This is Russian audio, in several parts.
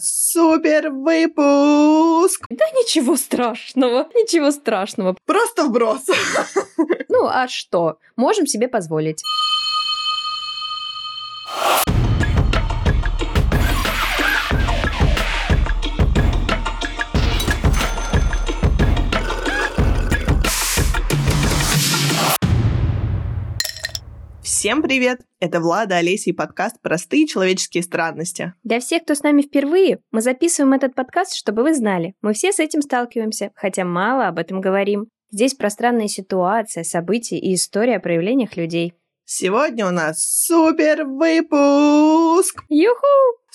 Супер выпуск! Да ничего страшного, ничего страшного. Просто вброс. Ну а что? Можем себе позволить. Всем привет! Это Влада, Олеся и подкаст «Простые человеческие странности». Для всех, кто с нами впервые, мы записываем этот подкаст, чтобы вы знали. Мы все с этим сталкиваемся, хотя мало об этом говорим. Здесь пространная ситуация, события и история о проявлениях людей. Сегодня у нас супер выпуск! Юху!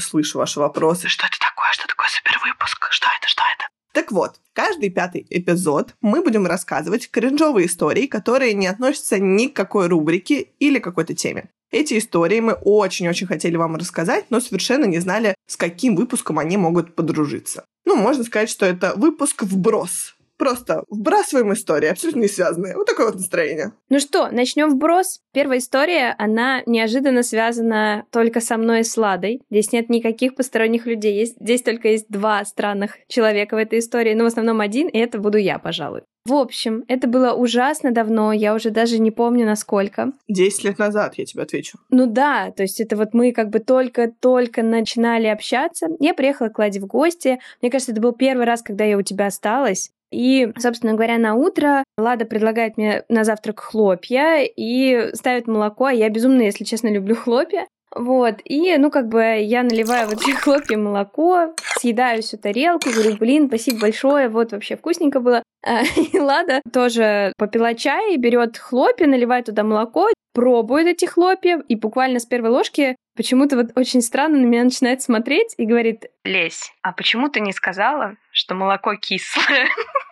Слышу ваши вопросы. Что это такое? Что такое супер выпуск? Что это? Что это? Так вот, каждый пятый эпизод мы будем рассказывать кринжовые истории, которые не относятся ни к какой рубрике или какой-то теме. Эти истории мы очень-очень хотели вам рассказать, но совершенно не знали, с каким выпуском они могут подружиться. Ну, можно сказать, что это выпуск вброс. Просто вбрасываем истории, абсолютно не связанные. Вот такое вот настроение. Ну что, начнем вброс. Первая история, она неожиданно связана только со мной и с Ладой. Здесь нет никаких посторонних людей. Есть, здесь только есть два странных человека в этой истории, но в основном один, и это буду я, пожалуй. В общем, это было ужасно давно, я уже даже не помню насколько. Десять лет назад, я тебе отвечу. Ну да, то есть это вот мы как бы только-только начинали общаться. Я приехала к Ладе в гости. Мне кажется, это был первый раз, когда я у тебя осталась. И, собственно говоря, на утро Лада предлагает мне на завтрак хлопья и ставит молоко. Я безумно, если честно, люблю хлопья. Вот, и, ну, как бы я наливаю вот эти хлопья молоко, съедаю всю тарелку, говорю, блин, спасибо большое, вот вообще вкусненько было. А, и Лада тоже попила чай, берет хлопья, наливает туда молоко, пробует эти хлопья, и буквально с первой ложки почему-то вот очень странно на меня начинает смотреть и говорит, Лесь, а почему ты не сказала, что молоко кислое?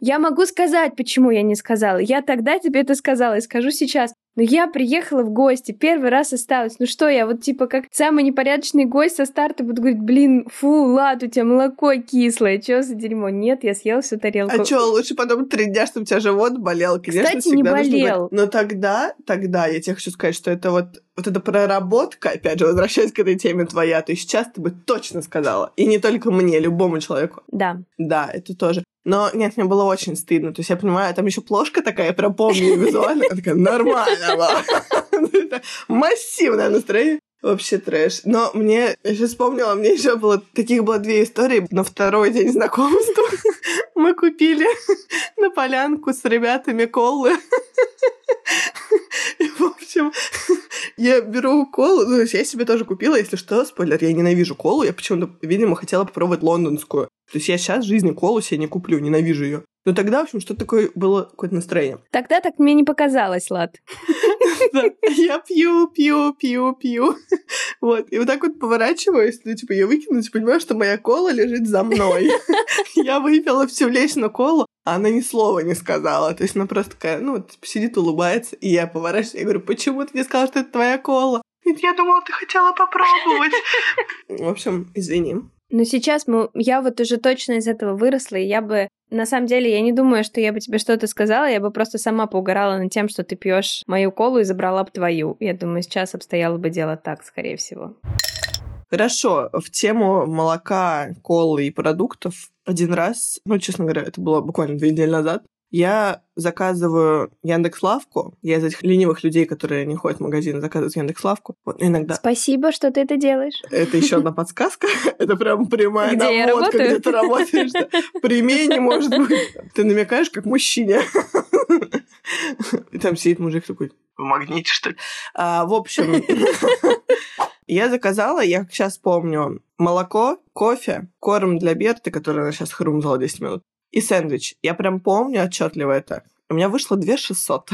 Я могу сказать, почему я не сказала. Я тогда тебе это сказала и скажу сейчас. Но я приехала в гости, первый раз осталась. Ну что я, вот типа как самый непорядочный гость со старта буду говорить, блин, фу, лад, у тебя молоко кислое, чё за дерьмо? Нет, я съела всю тарелку. А чё, лучше потом три дня, чтобы у тебя живот болел? Конечно, Кстати, не болел. Но тогда, тогда я тебе хочу сказать, что это вот вот эта проработка, опять же, возвращаясь к этой теме твоя, то сейчас ты бы точно сказала. И не только мне, любому человеку. Да. Да, это тоже. Но нет, мне было очень стыдно. То есть я понимаю, там еще плошка такая, я прям помню визуально. Я такая, нормально было. Массивное настроение. Вообще трэш. Но мне, я сейчас вспомнила, мне еще было, таких было две истории. На второй день знакомства мы купили на полянку с ребятами колы. Я беру колу, ну, я себе тоже купила, если что, спойлер, я ненавижу колу, я почему-то, видимо, хотела попробовать лондонскую. То есть я сейчас в жизни колу себе не куплю, ненавижу ее. Но тогда, в общем, что такое было какое-то настроение. Тогда так мне не показалось, Лад. Я пью, пью, пью, пью. Вот. И вот так вот поворачиваюсь, ну, типа, я выкину, и понимаю, что моя кола лежит за мной. Я выпила всю лечную колу, а она ни слова не сказала. То есть она просто такая, ну, вот, типа, сидит, улыбается, и я поворачиваюсь, и говорю, почему ты не сказала, что это твоя кола? Я думала, ты хотела попробовать. В общем, извини. Но сейчас мы, я вот уже точно из этого выросла, и я бы, на самом деле, я не думаю, что я бы тебе что-то сказала, я бы просто сама поугарала над тем, что ты пьешь мою колу и забрала бы твою. Я думаю, сейчас обстояло бы дело так, скорее всего. Хорошо, в тему молока, колы и продуктов один раз, ну, честно говоря, это было буквально две недели назад, я заказываю Яндекс Лавку. Я из этих ленивых людей, которые не ходят в магазин, заказывают Яндекс Лавку. Вот иногда. Спасибо, что ты это делаешь. Это еще одна подсказка. Это прям прямая где наводка, где ты работаешь. Прими не может быть. Ты намекаешь как мужчине. И там сидит мужик такой, в магните, что ли? А, в общем, я заказала, я сейчас помню, молоко, кофе, корм для Берты, который она сейчас хрумзала 10 минут, и сэндвич. Я прям помню отчетливо это. У меня вышло 2 600.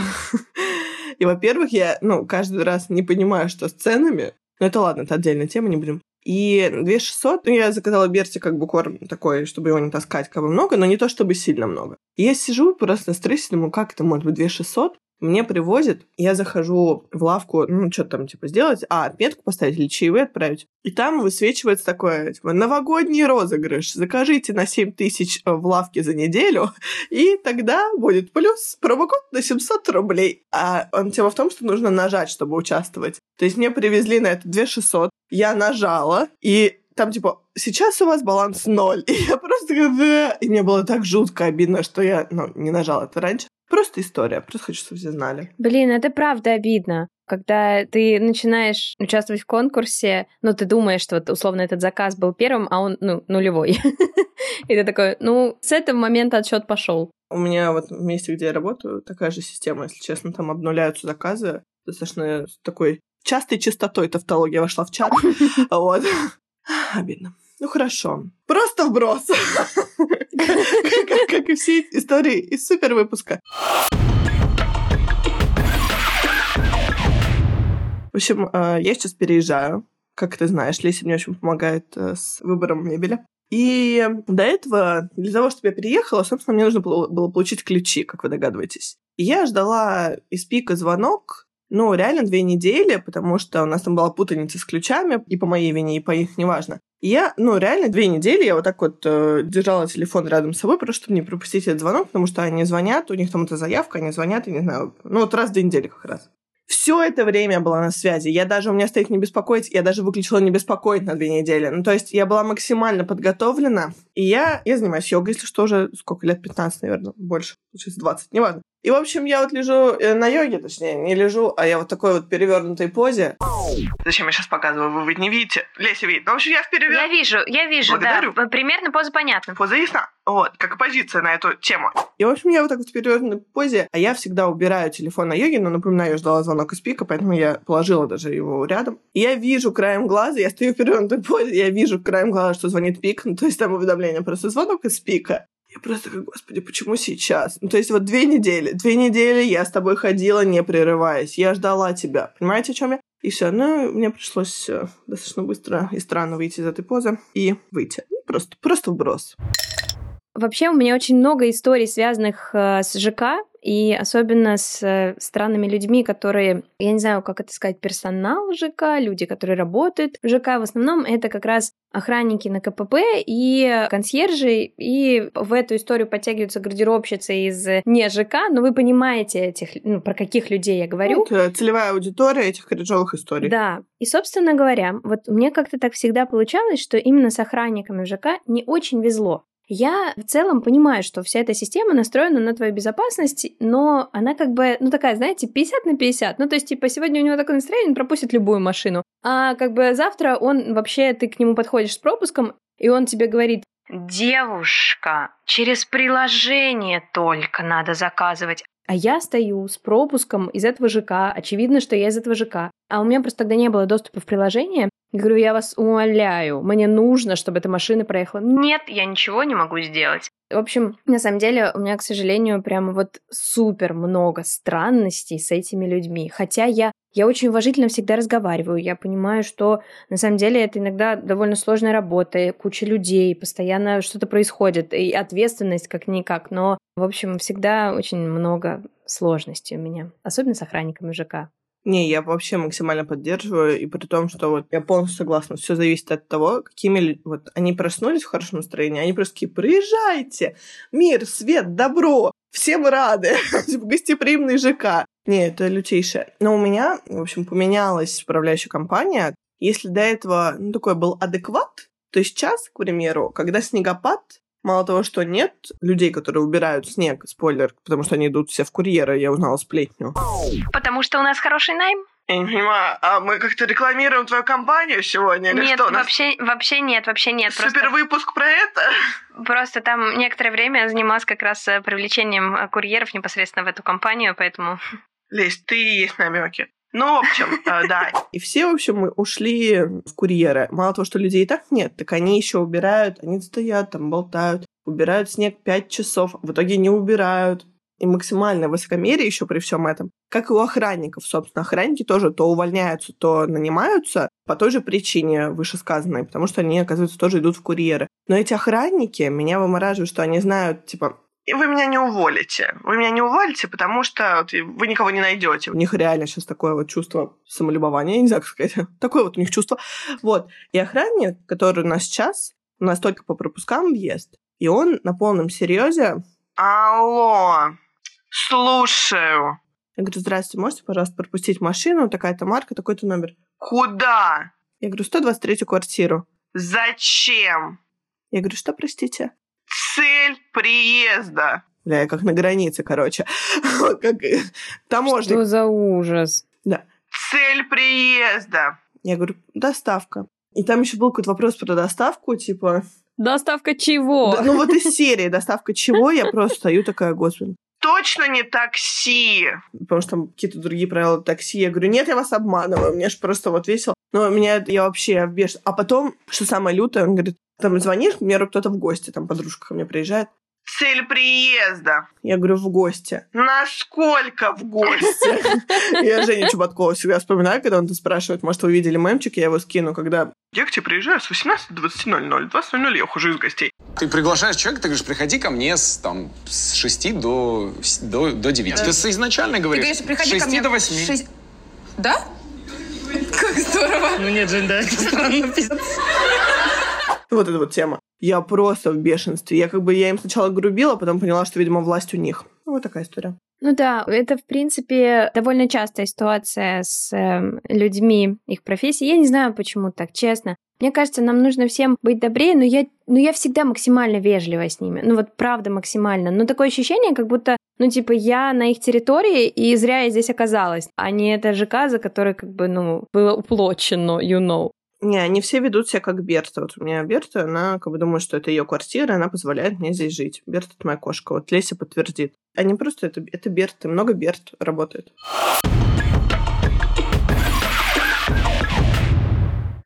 И, во-первых, я, ну, каждый раз не понимаю, что с ценами. Но это ладно, это отдельная тема, не будем. И 2 600, ну, я заказала Берти как бы корм такой, чтобы его не таскать как бы много, но не то чтобы сильно много. И я сижу просто на стрессе, думаю, как это может быть 2 600? Мне привозят, я захожу в лавку, ну, что там, типа, сделать, а, отметку поставить или чаевые отправить. И там высвечивается такое, типа, новогодний розыгрыш. Закажите на 7 тысяч э, в лавке за неделю, и тогда будет плюс промокод на 700 рублей. А он тема в том, что нужно нажать, чтобы участвовать. То есть мне привезли на это 2 600, я нажала, и там типа, сейчас у вас баланс ноль. И я просто. И мне было так жутко обидно, что я, ну, не нажала это раньше. Просто история, просто хочу, чтобы все знали. Блин, это правда обидно когда ты начинаешь участвовать в конкурсе, ну, ты думаешь, что вот условно этот заказ был первым, а он, ну, нулевой. И ты такой, ну, с этого момента отсчет пошел. У меня вот в месте, где я работаю, такая же система, если честно, там обнуляются заказы достаточно такой частой частотой тавтология вошла в чат. Вот. Обидно. Ну хорошо. Просто вброс. Как и все истории из супер выпуска. В общем, э, я сейчас переезжаю. Как ты знаешь, Леся мне очень помогает э, с выбором мебели. И до этого, для того, чтобы я переехала, собственно, мне нужно было получить ключи, как вы догадываетесь. И я ждала из пика звонок, ну, реально две недели, потому что у нас там была путаница с ключами, и по моей вине, и по их, неважно. И я, ну, реально две недели я вот так вот э, держала телефон рядом с собой, просто чтобы не пропустить этот звонок, потому что они звонят, у них там эта заявка, они звонят, я не знаю, ну, вот раз в две недели как раз все это время была на связи. Я даже, у меня стоит не беспокоить, я даже выключила не беспокоить на две недели. Ну, то есть я была максимально подготовлена. И я, я занимаюсь йогой, если что, уже сколько лет, 15, наверное, больше, сейчас 20, неважно. И, в общем, я вот лежу э, на йоге, точнее, не лежу, а я вот такой вот перевернутой позе. Зачем я сейчас показываю? Вы ведь не видите. Леся видит. Ну, в общем, я в перевер... Я вижу, я вижу, Благодарю. да. Примерно поза понятна. Поза ясна. Вот, как позиция на эту тему. И, в общем, я вот так вот в перевернутой позе, а я всегда убираю телефон на йоге, но, напоминаю, я ждала звонок из пика, поэтому я положила даже его рядом. И я вижу краем глаза, я стою в перевернутой позе, я вижу краем глаза, что звонит пик, ну, то есть там уведомление, просто звонок из пика. Я просто как, господи, почему сейчас? Ну, то есть вот две недели, две недели я с тобой ходила, не прерываясь. Я ждала тебя. Понимаете, о чем я? И все, ну, мне пришлось э, достаточно быстро и странно выйти из этой позы и выйти. Просто, просто вброс. Вообще у меня очень много историй, связанных э, с ЖК, и особенно с э, странными людьми, которые, я не знаю, как это сказать, персонал ЖК, люди, которые работают в ЖК, в основном это как раз охранники на КПП и консьержи, и в эту историю подтягиваются гардеробщицы из не ЖК, но вы понимаете этих, ну, про каких людей я говорю. Это целевая аудитория этих кринжовых историй. Да. И, собственно говоря, вот мне как-то так всегда получалось, что именно с охранниками в ЖК не очень везло. Я в целом понимаю, что вся эта система настроена на твою безопасность, но она как бы, ну такая, знаете, 50 на 50. Ну то есть, типа, сегодня у него такое настроение, он пропустит любую машину. А как бы завтра он вообще, ты к нему подходишь с пропуском, и он тебе говорит, Девушка, через приложение только надо заказывать. А я стою с пропуском из этого ЖК, очевидно, что я из этого ЖК. А у меня просто тогда не было доступа в приложение. Я говорю, я вас умоляю, мне нужно, чтобы эта машина проехала. Нет, я ничего не могу сделать. В общем, на самом деле, у меня, к сожалению, прямо вот супер много странностей с этими людьми. Хотя я, я очень уважительно всегда разговариваю. Я понимаю, что на самом деле это иногда довольно сложная работа, куча людей, постоянно что-то происходит, и ответственность как-никак. Но, в общем, всегда очень много сложностей у меня, особенно с охранниками ЖК. Не, я вообще максимально поддерживаю, и при том, что вот я полностью согласна, все зависит от того, какими вот они проснулись в хорошем настроении, они просто такие, приезжайте, мир, свет, добро, все мы рады, типа гостеприимный ЖК. Не, это лютейшее. Но у меня, в общем, поменялась управляющая компания. Если до этого, ну, такой был адекват, то сейчас, к примеру, когда снегопад, Мало того, что нет людей, которые убирают снег, спойлер, потому что они идут все в курьеры, я узнала сплетню. Потому что у нас хороший найм? Я не понимаю, а мы как-то рекламируем твою компанию сегодня или нет, что? Вообще, вообще нет, вообще нет. Супер просто... выпуск про это? Просто там некоторое время я занималась как раз э, привлечением э, курьеров непосредственно в эту компанию, поэтому... Лесь, ты есть намеки. Ну, в общем, э, да. И все, в общем, мы ушли в курьеры. Мало того, что людей и так нет, так они еще убирают, они стоят там, болтают, убирают снег пять часов, в итоге не убирают. И максимальное высокомерие еще при всем этом. Как и у охранников, собственно. Охранники тоже то увольняются, то нанимаются по той же причине вышесказанной, потому что они, оказывается, тоже идут в курьеры. Но эти охранники меня вымораживают, что они знают, типа, и вы меня не уволите. Вы меня не уволите, потому что вы никого не найдете. У них реально сейчас такое вот чувство самолюбования, я не знаю, как сказать. Такое вот у них чувство. Вот. И охранник, который у нас сейчас, у нас только по пропускам въезд, и он на полном серьезе. Алло, слушаю. Я говорю, здравствуйте, можете, пожалуйста, пропустить машину, такая-то марка, такой-то номер. Куда? Я говорю, 123 квартиру. Зачем? Я говорю, что, простите? Цель приезда. Бля, я как на границе, короче. как таможник. Что за ужас? Да. Цель приезда. Я говорю, доставка. И там еще был какой-то вопрос про доставку, типа... Доставка чего? Да, ну вот из серии «Доставка чего?» я просто стою такая, господи. Точно не такси! Потому что там какие-то другие правила такси. Я говорю, нет, я вас обманываю, мне же просто вот весело. Но меня, я вообще беш... А потом, что самое лютое, он говорит, там звонишь, примеру, кто-то в гости, там подружка ко мне приезжает, Цель приезда. Я говорю, в гости. Насколько в гости? Я Женю Чубаткова всегда вспоминаю, когда он спрашивает, может, вы видели мемчик, я его скину, когда... Я к тебе приезжаю с 18 до 20.00. 20.00 я ухожу из гостей. Ты приглашаешь человека, ты говоришь, приходи ко мне с, там, с 6 до, до, до 9. Ты изначально говоришь, ты говоришь приходи 6 ко мне до 8. 6... Да? Как здорово. Ну нет, Жень, да, это странно, пиздец. Вот эта вот тема. Я просто в бешенстве. Я как бы, я им сначала грубила, потом поняла, что, видимо, власть у них. Ну, вот такая история. Ну да, это, в принципе, довольно частая ситуация с э, людьми их профессии. Я не знаю, почему так, честно. Мне кажется, нам нужно всем быть добрее, но я, но я всегда максимально вежлива с ними. Ну вот правда максимально. Но такое ощущение, как будто, ну типа я на их территории, и зря я здесь оказалась, а не это ЖК, за который как бы, ну, было уплочено, you know. Не, они все ведут себя как Берта. Вот у меня Берта, она как бы думает, что это ее квартира, она позволяет мне здесь жить. Берта — это моя кошка. Вот Леся подтвердит. Они просто... Это, это Берты. Много Берт работает.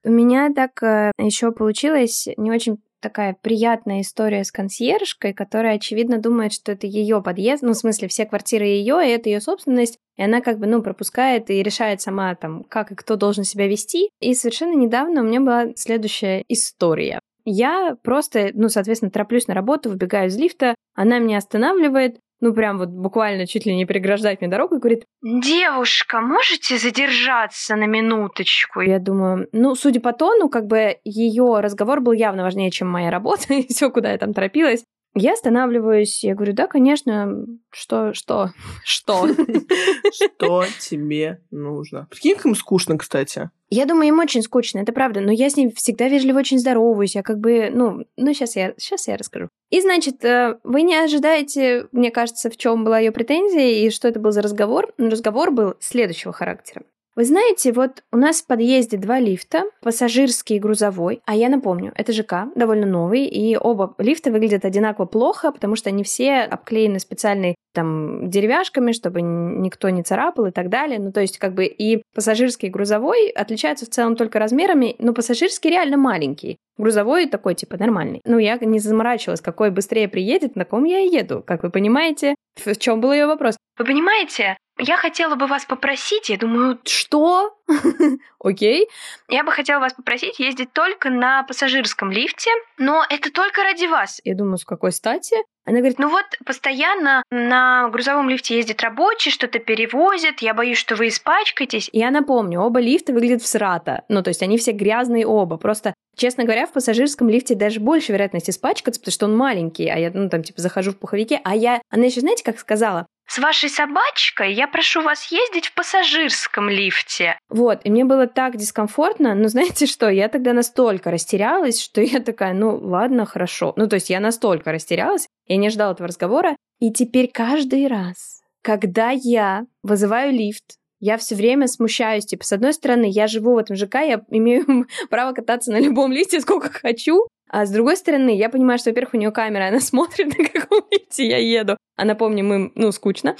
У меня так э, еще получилось не очень такая приятная история с консьержкой, которая, очевидно, думает, что это ее подъезд, ну, в смысле, все квартиры ее, и это ее собственность, и она как бы, ну, пропускает и решает сама, там, как и кто должен себя вести. И совершенно недавно у меня была следующая история. Я просто, ну, соответственно, тороплюсь на работу, выбегаю из лифта, она меня останавливает, ну прям вот буквально чуть ли не преграждать мне дорогу и говорит, «Девушка, можете задержаться на минуточку?» Я думаю, ну, судя по тону, как бы ее разговор был явно важнее, чем моя работа, и все, куда я там торопилась. Я останавливаюсь, я говорю, да, конечно, что, что, что? Что тебе нужно? Прикинь, как им скучно, кстати. Я думаю, им очень скучно, это правда, но я с ним всегда вежливо очень здороваюсь, я как бы, ну, ну сейчас я, сейчас я расскажу. И, значит, э, вы не ожидаете, мне кажется, в чем была ее претензия и что это был за разговор. Разговор был следующего характера. Вы знаете, вот у нас в подъезде два лифта, пассажирский и грузовой, а я напомню, это ЖК, довольно новый, и оба лифта выглядят одинаково плохо, потому что они все обклеены специальной там деревяшками, чтобы никто не царапал и так далее. Ну, то есть, как бы и пассажирский, и грузовой отличаются в целом только размерами, но пассажирский реально маленький. Грузовой такой, типа, нормальный. Ну, я не заморачивалась, какой быстрее приедет, на ком я еду. Как вы понимаете, в чем был ее вопрос? Вы понимаете, я хотела бы вас попросить, я думаю, что? Окей. Я бы хотела вас попросить ездить только на пассажирском лифте, но это только ради вас. Я думаю, с какой стати? Она говорит, ну вот постоянно на грузовом лифте ездит рабочий, что-то перевозит, я боюсь, что вы испачкаетесь. Я напомню, оба лифта выглядят всрато. Ну, то есть они все грязные оба. Просто, честно говоря, в пассажирском лифте даже больше вероятность испачкаться, потому что он маленький, а я, ну, там, типа, захожу в пуховике, а я... Она еще, знаете, как сказала? С вашей собачкой я прошу вас ездить в пассажирском лифте. Вот, и мне было так дискомфортно, но знаете что, я тогда настолько растерялась, что я такая, ну ладно, хорошо. Ну то есть я настолько растерялась, я не ждала этого разговора, и теперь каждый раз, когда я вызываю лифт, я все время смущаюсь. Типа, с одной стороны, я живу в этом ЖК, я имею право кататься на любом лифте сколько хочу, а с другой стороны, я понимаю, что, во-первых, у нее камера, она смотрит, на каком лифте я еду. А напомню, мы, ну, скучно.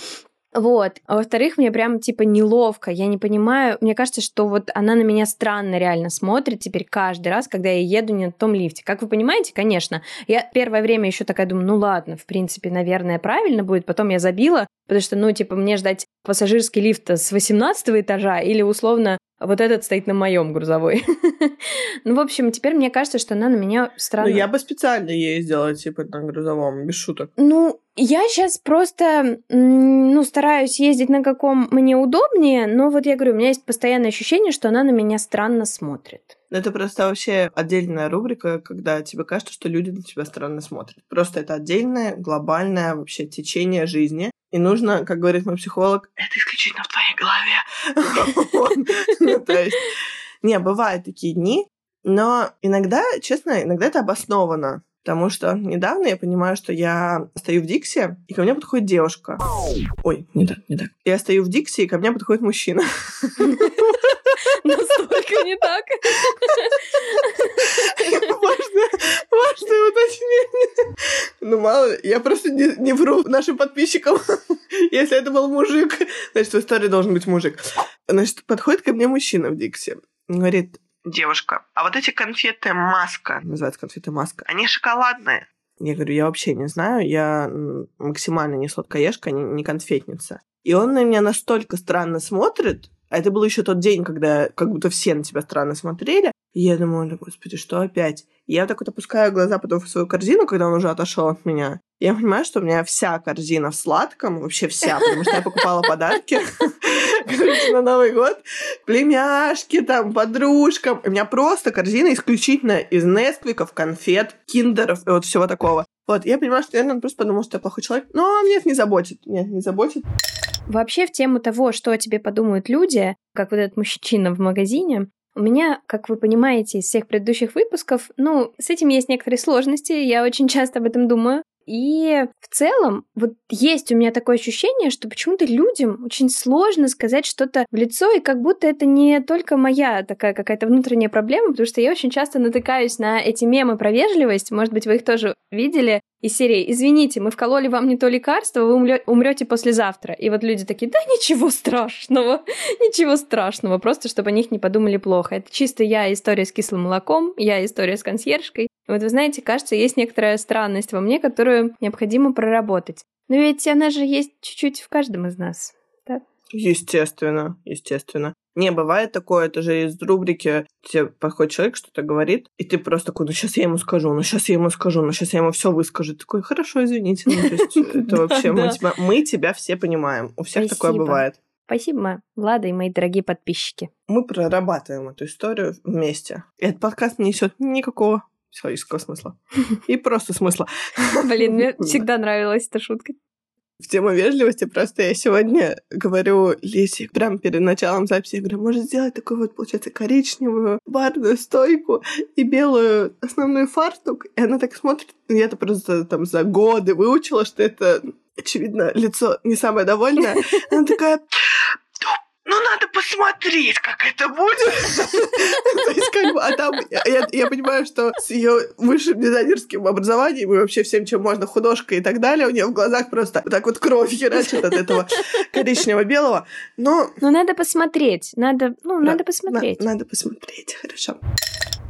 Вот. А во-вторых, мне прям типа неловко. Я не понимаю. Мне кажется, что вот она на меня странно реально смотрит теперь каждый раз, когда я еду не на том лифте. Как вы понимаете, конечно, я первое время еще такая думаю, ну ладно, в принципе, наверное, правильно будет. Потом я забила, потому что, ну, типа, мне ждать пассажирский лифт с 18 этажа или условно вот этот стоит на моем грузовой. ну, в общем, теперь мне кажется, что она на меня странно... Ну, я бы специально ездила, типа, на грузовом, без шуток. Ну, я сейчас просто, ну, стараюсь ездить на каком мне удобнее, но вот я говорю, у меня есть постоянное ощущение, что она на меня странно смотрит. Это просто вообще отдельная рубрика, когда тебе кажется, что люди на тебя странно смотрят. Просто это отдельное, глобальное вообще течение жизни. И нужно, как говорит мой психолог, это исключительно в твоей голове. Ну, не, бывают такие дни, Но иногда, честно, иногда это обосновано. Потому что недавно я понимаю, что я стою в Диксе, и ко мне подходит девушка. Ой, не так, не так. Я стою в Диксе, и ко мне подходит мужчина. Настолько не так. Важное уточнение. Ну, мало я просто не, не вру нашим подписчикам. Если это был мужик, значит, в истории должен быть мужик. Значит, подходит ко мне мужчина в Диксе. Говорит, девушка, а вот эти конфеты маска, называются конфеты маска, они шоколадные. Я говорю, я вообще не знаю, я максимально не сладкоежка, не, не конфетница. И он на меня настолько странно смотрит, а это был еще тот день, когда как будто все на тебя странно смотрели. И я думаю, господи, что опять? И я так вот опускаю глаза потом в свою корзину, когда он уже отошел от меня. Я понимаю, что у меня вся корзина в сладком, вообще вся, потому что я покупала подарки на Новый год, племяшки, там, подружкам. У меня просто корзина исключительно из Несквиков, конфет, киндеров и вот всего такого. Вот, я понимаю, что, наверное, просто подумал, что я плохой человек. Но меня это не заботит. Нет, не заботит. Вообще в тему того, что о тебе подумают люди, как вот этот мужчина в магазине, у меня, как вы понимаете из всех предыдущих выпусков, ну, с этим есть некоторые сложности, я очень часто об этом думаю. И в целом, вот есть у меня такое ощущение, что почему-то людям очень сложно сказать что-то в лицо, и как будто это не только моя такая какая-то внутренняя проблема, потому что я очень часто натыкаюсь на эти мемы про вежливость, может быть, вы их тоже видели, из серии «Извините, мы вкололи вам не то лекарство, вы умрете послезавтра». И вот люди такие «Да ничего страшного, ничего страшного», просто чтобы о них не подумали плохо. Это чисто я история с кислым молоком, я история с консьержкой. Вот вы знаете, кажется, есть некоторая странность во мне, которую необходимо проработать. Но ведь она же есть чуть-чуть в каждом из нас. Да? Естественно, естественно. Не, бывает такое, это же из рубрики, тебе подходит человек, что-то говорит, и ты просто такой, ну сейчас я ему скажу, ну сейчас я ему скажу, ну сейчас я ему все выскажу. Такой, хорошо, извините. Ну, то есть это вообще мы тебя все понимаем. У всех такое бывает. Спасибо, Влада и мои дорогие подписчики. Мы прорабатываем эту историю вместе. И этот подкаст не несет никакого психологического смысла. И просто смысла. Блин, мне всегда нравилась эта шутка. В тему вежливости просто я сегодня говорю Лисе, прямо перед началом записи, я говорю, может сделать такую вот, получается, коричневую барную стойку и белую основной фартук? И она так смотрит, я-то просто там за годы выучила, что это очевидно, лицо не самое довольное. Она такая, ну, надо посмотреть, как это будет. То есть, как бы, а там, я, я понимаю, что с ее высшим дизайнерским образованием и вообще всем, чем можно, художка и так далее, у нее в глазах просто так вот кровь херачит от этого коричнево-белого. Но... Ну, надо посмотреть. Надо, ну, надо посмотреть. Надо посмотреть, хорошо.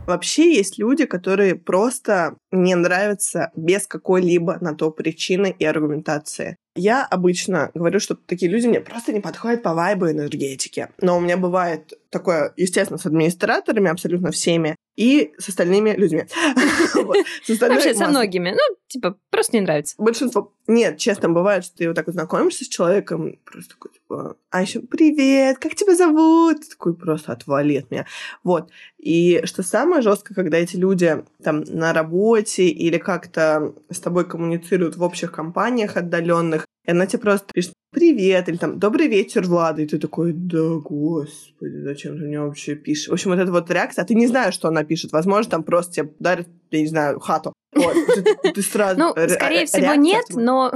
Вообще есть люди, которые просто не нравятся без какой-либо на то причины и аргументации. Я обычно говорю, что такие люди мне просто не подходят по вайбу энергетики. Но у меня бывает такое, естественно, с администраторами, абсолютно всеми, и с остальными людьми. Вообще со многими. Ну, типа, просто не нравится. Большинство. Нет, честно, бывает, что ты вот так вот знакомишься с человеком, просто такой, типа, а еще привет, как тебя зовут? такой просто отвали от меня. Вот. И что самое жесткое, когда эти люди там на работе или как-то с тобой коммуницируют в общих компаниях отдаленных, и она тебе просто пишет «Привет» или там «Добрый вечер, Влада», и ты такой «Да, господи, зачем ты мне вообще пишешь?» В общем, вот эта вот реакция, а ты не знаешь, что она пишет. Возможно, там просто тебе дарят, я не знаю, хату. Вот, ты, ты сразу... Ну, скорее всего, нет, но...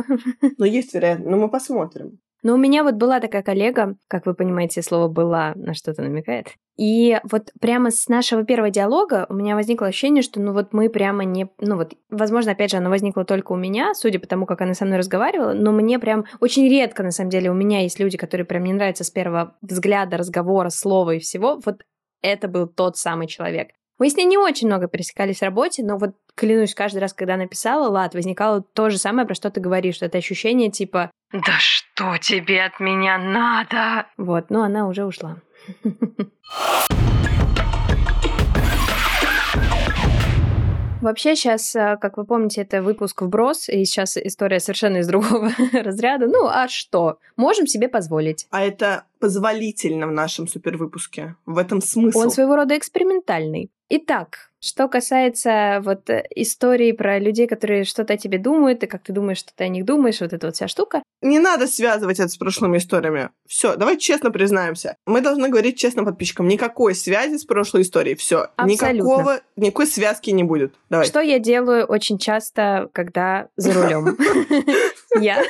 Но есть вероятность, но мы посмотрим. Но у меня вот была такая коллега, как вы понимаете, слово «была» на что-то намекает. И вот прямо с нашего первого диалога у меня возникло ощущение, что ну вот мы прямо не... Ну вот, возможно, опять же, оно возникло только у меня, судя по тому, как она со мной разговаривала, но мне прям очень редко, на самом деле, у меня есть люди, которые прям не нравятся с первого взгляда, разговора, слова и всего. Вот это был тот самый человек. Мы с ней не очень много пересекались в работе, но вот клянусь, каждый раз, когда написала Лад, возникало то же самое, про что ты говоришь, что это ощущение типа «Да что тебе от меня надо?» Вот, но она уже ушла. Вообще сейчас, э, как вы помните, это выпуск вброс, и сейчас история совершенно из другого разряда. Ну, а что? Можем себе позволить. А это позволительно в нашем супервыпуске. В этом смысл. Он своего рода экспериментальный. Итак, Что касается вот э, истории про людей, которые что-то о тебе думают, и как ты думаешь, что ты о них думаешь, вот эта вот вся штука. Не надо связывать это с прошлыми историями. Все, давай честно признаемся. Мы должны говорить честно подписчикам. Никакой связи с прошлой историей. Все. Никакого, никакой связки не будет. Давай. Что я делаю очень часто, когда за рулем? Я.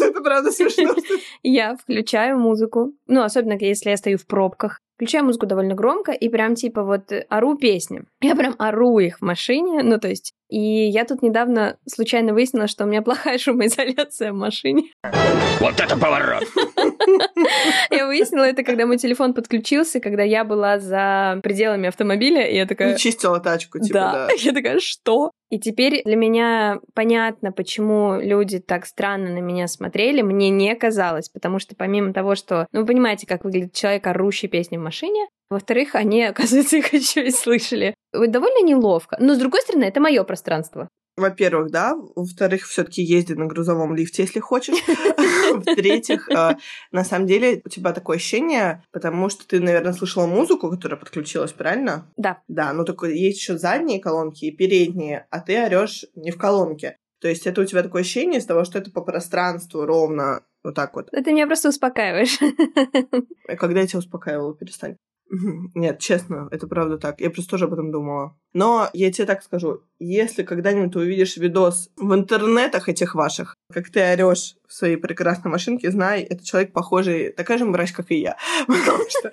Это правда смешно. Я включаю музыку. Ну, особенно если я стою в пробках. Включаю музыку довольно громко и прям типа вот ору песни. Я прям ору их в машине, ну то есть и я тут недавно случайно выяснила, что у меня плохая шумоизоляция в машине. Вот это поворот! Я выяснила это, когда мой телефон подключился, когда я была за пределами автомобиля, и я такая... чистила тачку, типа, да. да. Я такая, что? И теперь для меня понятно, почему люди так странно на меня смотрели, мне не казалось, потому что помимо того, что, ну, вы понимаете, как выглядит человек, орущий песни в машине, во-вторых, они, оказывается, их еще и слышали. Довольно неловко. Но, с другой стороны, это мое пространство. Во-первых, да. Во-вторых, все-таки езди на грузовом лифте, если хочешь. В-третьих, э, на самом деле у тебя такое ощущение, потому что ты, наверное, слышала музыку, которая подключилась, правильно? Да. Да, ну только есть еще задние колонки и передние, а ты орешь не в колонке. То есть это у тебя такое ощущение из того, что это по пространству ровно вот так вот. Это меня просто успокаиваешь. Когда я тебя успокаивала, перестань. Нет, честно, это правда так. Я просто тоже об этом думала. Но я тебе так скажу, если когда-нибудь увидишь видос в интернетах этих ваших, как ты орешь в своей прекрасной машинке, знай, это человек похожий, такая же мразь, как и я. Потому что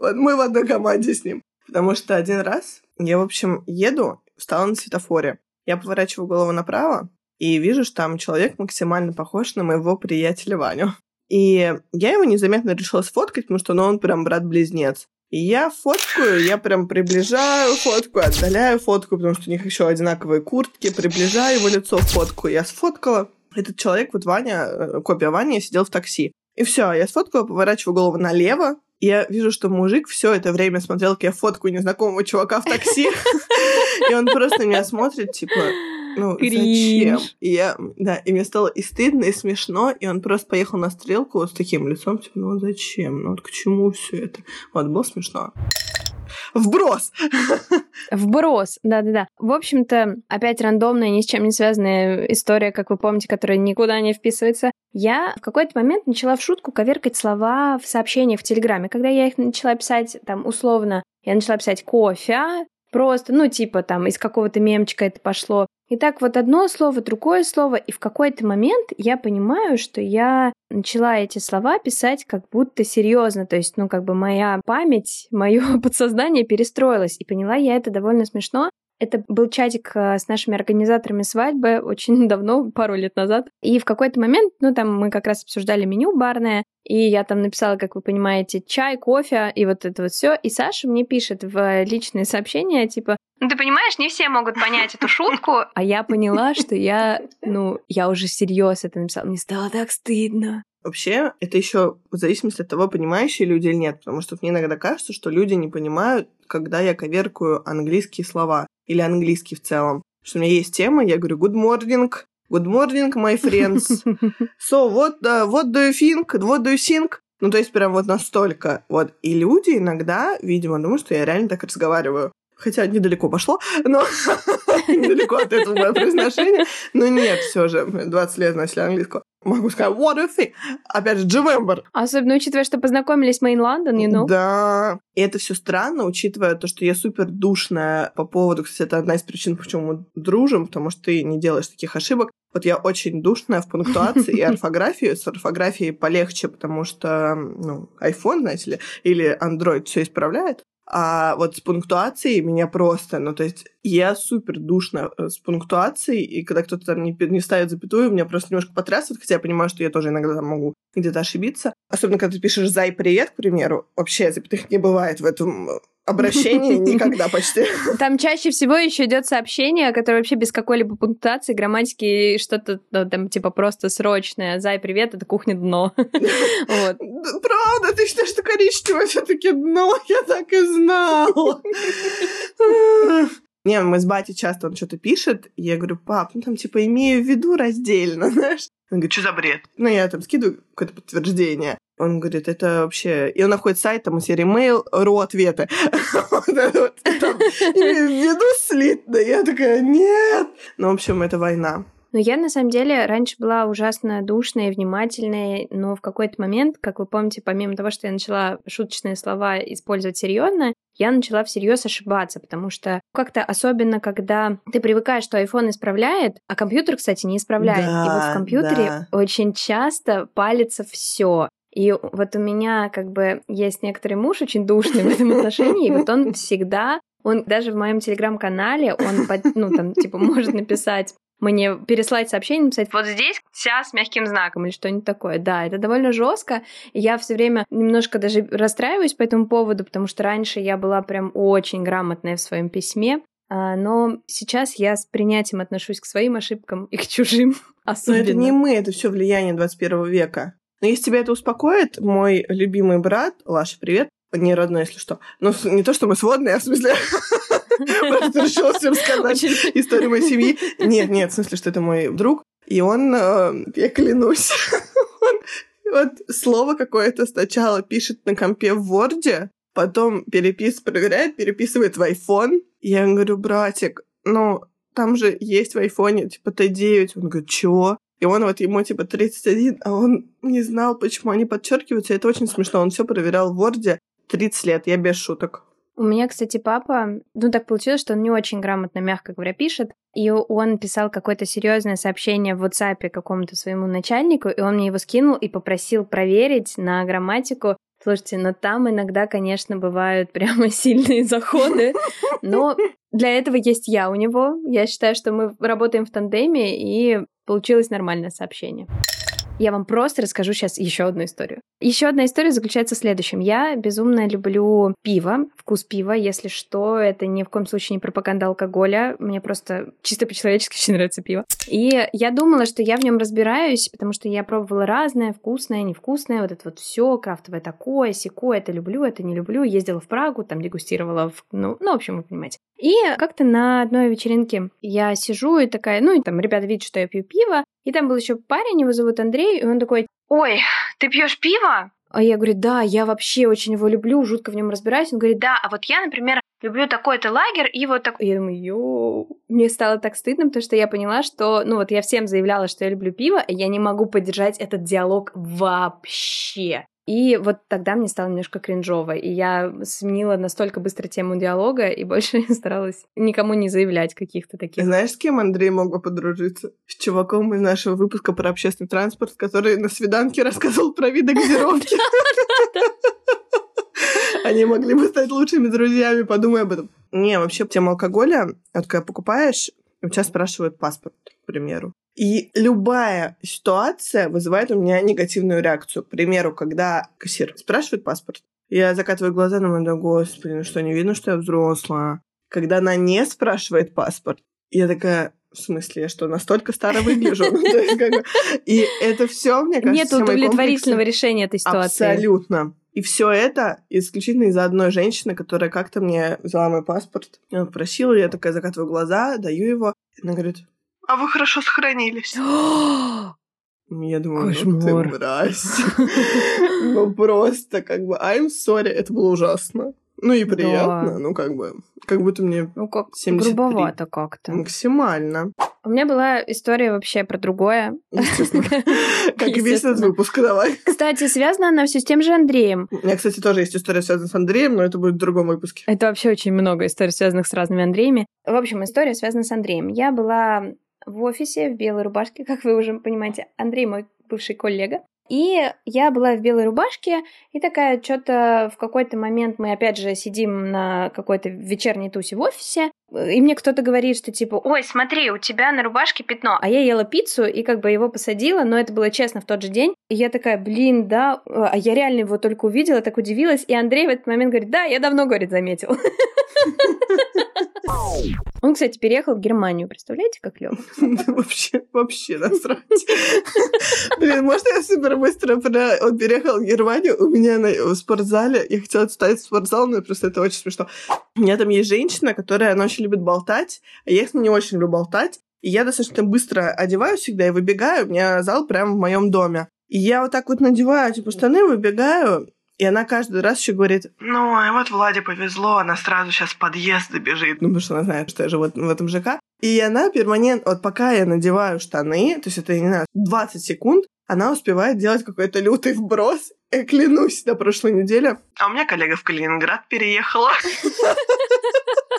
мы в одной команде с ним. Потому что один раз я, в общем, еду, встала на светофоре. Я поворачиваю голову направо, и вижу, что там человек максимально похож на моего приятеля Ваню. И я его незаметно решила сфоткать, потому что ну, он прям брат-близнец. И я фоткаю, я прям приближаю фотку, отдаляю фотку, потому что у них еще одинаковые куртки, приближаю его лицо в фотку. Я сфоткала. Этот человек, вот Ваня, э, копия Вани, сидел в такси. И все, я сфоткала, поворачиваю голову налево, я вижу, что мужик все это время смотрел, как я фоткаю незнакомого чувака в такси. И он просто меня смотрит, типа, ну, зачем? И я, да, и мне стало и стыдно, и смешно, и он просто поехал на стрелку вот с таким лицом, типа, ну зачем? Ну вот к чему все это? Вот, было смешно. Вброс! Вброс, да-да-да. В общем-то, опять рандомная, ни с чем не связанная история, как вы помните, которая никуда не вписывается. Я в какой-то момент начала в шутку коверкать слова в сообщениях в Телеграме. Когда я их начала писать, там, условно, я начала писать кофе, просто, ну, типа, там, из какого-то мемчика это пошло. И так вот одно слово, другое слово, и в какой-то момент я понимаю, что я начала эти слова писать как будто серьезно, то есть, ну, как бы моя память, мое подсознание перестроилось, и поняла я это довольно смешно, это был чатик э, с нашими организаторами свадьбы очень давно, пару лет назад. И в какой-то момент, ну, там мы как раз обсуждали меню барное, и я там написала, как вы понимаете, чай, кофе и вот это вот все. И Саша мне пишет в личные сообщения, типа, ну, ты понимаешь, не все могут понять эту шутку. А я поняла, что я, ну, я уже серьезно это написала. Мне стало так стыдно. Вообще, это еще в зависимости от того, понимающие люди или нет, потому что мне иногда кажется, что люди не понимают, когда я коверкую английские слова или английский в целом. Что у меня есть тема, я говорю good morning, good morning, my friends. So, what, uh, what do you think? What do you think? Ну, то есть прям вот настолько. Вот. И люди иногда, видимо, думают, что я реально так разговариваю. Хотя недалеко пошло, но недалеко от этого мое произношение. Но нет, все же, 20 лет начали английского. Могу сказать, what you think? Опять же, Дживембер. Особенно учитывая, что познакомились мы in London, you know? Да. И это все странно, учитывая то, что я супер душная по поводу, кстати, это одна из причин, почему мы дружим, потому что ты не делаешь таких ошибок. Вот я очень душная в пунктуации и орфографии. С орфографией полегче, потому что, ну, iPhone, знаете ли, или Android все исправляет. А вот с пунктуацией меня просто, ну, то есть я супер душно э, с пунктуацией, и когда кто-то там не, не ставит запятую, меня просто немножко потрясывает, хотя я понимаю, что я тоже иногда там могу где-то ошибиться. Особенно, когда ты пишешь «зай, привет», к примеру, вообще запятых не бывает в этом обращении никогда почти. Там чаще всего еще идет сообщение, которое вообще без какой-либо пунктуации, грамматики, что-то ну, там типа просто срочное. Зай, привет, это кухня дно. вот. Правда, ты считаешь, что коричневое все-таки дно? Я так и знала. Не, мы с батей часто он что-то пишет, и я говорю, пап, ну там типа имею в виду раздельно, знаешь. Он говорит, что за бред? Ну, я там скидываю какое-то подтверждение. Он говорит, это вообще... И он находит сайт там серии mail, ру ответы. Введу слитно. Я такая, нет. Ну, в общем, это война. Но я, на самом деле, раньше была ужасно душная и внимательная, но в какой-то момент, как вы помните, помимо того, что я начала шуточные слова использовать серьезно, я начала всерьез ошибаться, потому что как-то особенно, когда ты привыкаешь, что iPhone исправляет, а компьютер, кстати, не исправляет. Да, и вот в компьютере да. очень часто палится все. И вот у меня как бы есть некоторый муж очень душный в этом отношении, и вот он всегда он даже в моем телеграм-канале, он, ну, там, типа, может написать мне переслать сообщение, написать вот здесь вся с мягким знаком или что-нибудь такое. Да, это довольно жестко. Я все время немножко даже расстраиваюсь по этому поводу, потому что раньше я была прям очень грамотная в своем письме. А, но сейчас я с принятием отношусь к своим ошибкам и к чужим особенно. Но это не мы, это все влияние 21 века. Но если тебя это успокоит, мой любимый брат, Лаша, привет, не родной, если что. Ну, не то, что мы сводные, а в смысле... Просто решила всем сказать историю моей семьи. Нет, нет, в смысле, что это мой друг. И он, э, я клянусь, он вот слово какое-то сначала пишет на компе в Word, потом перепис, проверяет, переписывает в iPhone. Я говорю, братик, ну, там же есть в айфоне, типа, Т9. Он говорит, чего? И он вот ему типа 31, а он не знал, почему они подчеркиваются. Это очень смешно. Он все проверял в Word 30 лет, я без шуток. У меня, кстати, папа, ну так получилось, что он не очень грамотно, мягко говоря, пишет, и он писал какое-то серьезное сообщение в WhatsApp какому-то своему начальнику, и он мне его скинул и попросил проверить на грамматику. Слушайте, но там иногда, конечно, бывают прямо сильные заходы, но для этого есть я у него. Я считаю, что мы работаем в тандеме, и получилось нормальное сообщение. Я вам просто расскажу сейчас еще одну историю. Еще одна история заключается в следующем. Я безумно люблю пиво, вкус пива, если что, это ни в коем случае не пропаганда алкоголя. Мне просто чисто по-человечески очень нравится пиво. И я думала, что я в нем разбираюсь, потому что я пробовала разное, вкусное, невкусное, вот это вот все, крафтовое такое, секое, это люблю, это не люблю. Ездила в Прагу, там дегустировала, в... ну, ну, в общем, вы понимаете. И как-то на одной вечеринке я сижу и такая, ну, и там ребята видят, что я пью пиво, и там был еще парень, его зовут Андрей, и он такой, ой, ты пьешь пиво? А я говорю, да, я вообще очень его люблю, жутко в нем разбираюсь. Он говорит, да, а вот я, например, люблю такой-то лагерь и вот такой. Я думаю, йоу. Мне стало так стыдно, потому что я поняла, что, ну вот я всем заявляла, что я люблю пиво, и я не могу поддержать этот диалог вообще. И вот тогда мне стало немножко кринжово, и я сменила настолько быстро тему диалога и больше старалась никому не заявлять каких-то таких. Знаешь, с кем Андрей мог бы подружиться? С чуваком из нашего выпуска про общественный транспорт, который на свиданке рассказывал про виды газировки. Они могли бы стать лучшими друзьями, подумай об этом. Не, вообще, тема алкоголя, вот когда покупаешь, у тебя спрашивают паспорт, к примеру. И любая ситуация вызывает у меня негативную реакцию. К примеру, когда кассир спрашивает паспорт, я закатываю глаза, на думаю, господи, ну что, не видно, что я взрослая? Когда она не спрашивает паспорт, я такая, в смысле, я что, настолько старо выгляжу? Ну, и это все, мне кажется, Нет удовлетворительного решения этой ситуации. Абсолютно. И все это исключительно из-за одной женщины, которая как-то мне взяла мой паспорт, просила, я такая закатываю глаза, даю его. Она говорит, а вы хорошо сохранились. Я думаю, ну ты мразь. Ну просто как бы I'm sorry, это было ужасно. Ну и приятно, ну как бы, как будто мне Ну как 73. грубовато как-то. Максимально. У меня была история вообще про другое. Естественно. Как и весь этот выпуск, давай. Кстати, связана она все с тем же Андреем. У меня, кстати, тоже есть история, связанная с Андреем, но это будет в другом выпуске. Это вообще очень много историй, связанных с разными Андреями. В общем, история связана с Андреем. Я была в офисе в белой рубашке, как вы уже понимаете. Андрей мой бывший коллега. И я была в белой рубашке, и такая, что-то в какой-то момент мы опять же сидим на какой-то вечерней тусе в офисе, и мне кто-то говорит, что типа, ой, смотри, у тебя на рубашке пятно. А я ела пиццу и как бы его посадила, но это было честно в тот же день. И я такая, блин, да, а я реально его только увидела, так удивилась. И Андрей в этот момент говорит, да, я давно, говорит, заметил. Он, кстати, переехал в Германию, представляете, как клево? Вообще, вообще насрать. Блин, может, я супер быстро про... Он переехал в Германию, у меня на... спортзале, я хотела в спортзал, но просто это очень смешно. У меня там есть женщина, которая, она очень любит болтать, а я с ней не очень люблю болтать. И я достаточно быстро одеваюсь всегда и выбегаю. У меня зал прямо в моем доме. И я вот так вот надеваю, типа, штаны, выбегаю, и она каждый раз еще говорит, ну, а вот Владе повезло, она сразу сейчас в подъезд добежит. Ну, потому что она знает, что я живу в этом ЖК. И она перманентно, вот пока я надеваю штаны, то есть это, не знаю, 20 секунд, она успевает делать какой-то лютый вброс. Я клянусь, на прошлой неделе. А у меня коллега в Калининград переехала.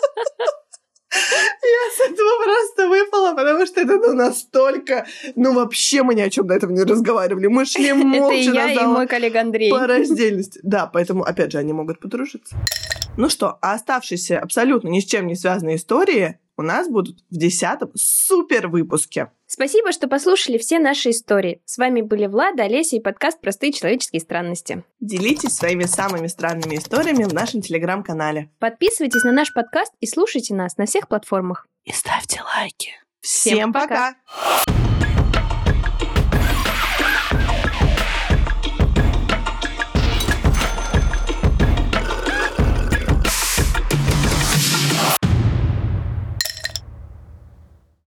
Я с этого просто выпала, потому что это ну, настолько... Ну, вообще мы ни о чем до этого не разговаривали. Мы шли молча Это я и мой коллега Андрей. По раздельности. Да, поэтому, опять же, они могут подружиться. Ну что, а оставшиеся абсолютно ни с чем не связанные истории у нас будут в десятом супер выпуске. Спасибо, что послушали все наши истории. С вами были Влада, Олеся и подкаст «Простые человеческие странности». Делитесь своими самыми странными историями в нашем телеграм-канале. Подписывайтесь на наш подкаст и слушайте нас на всех платформах. И ставьте лайки. Всем, Всем пока! пока.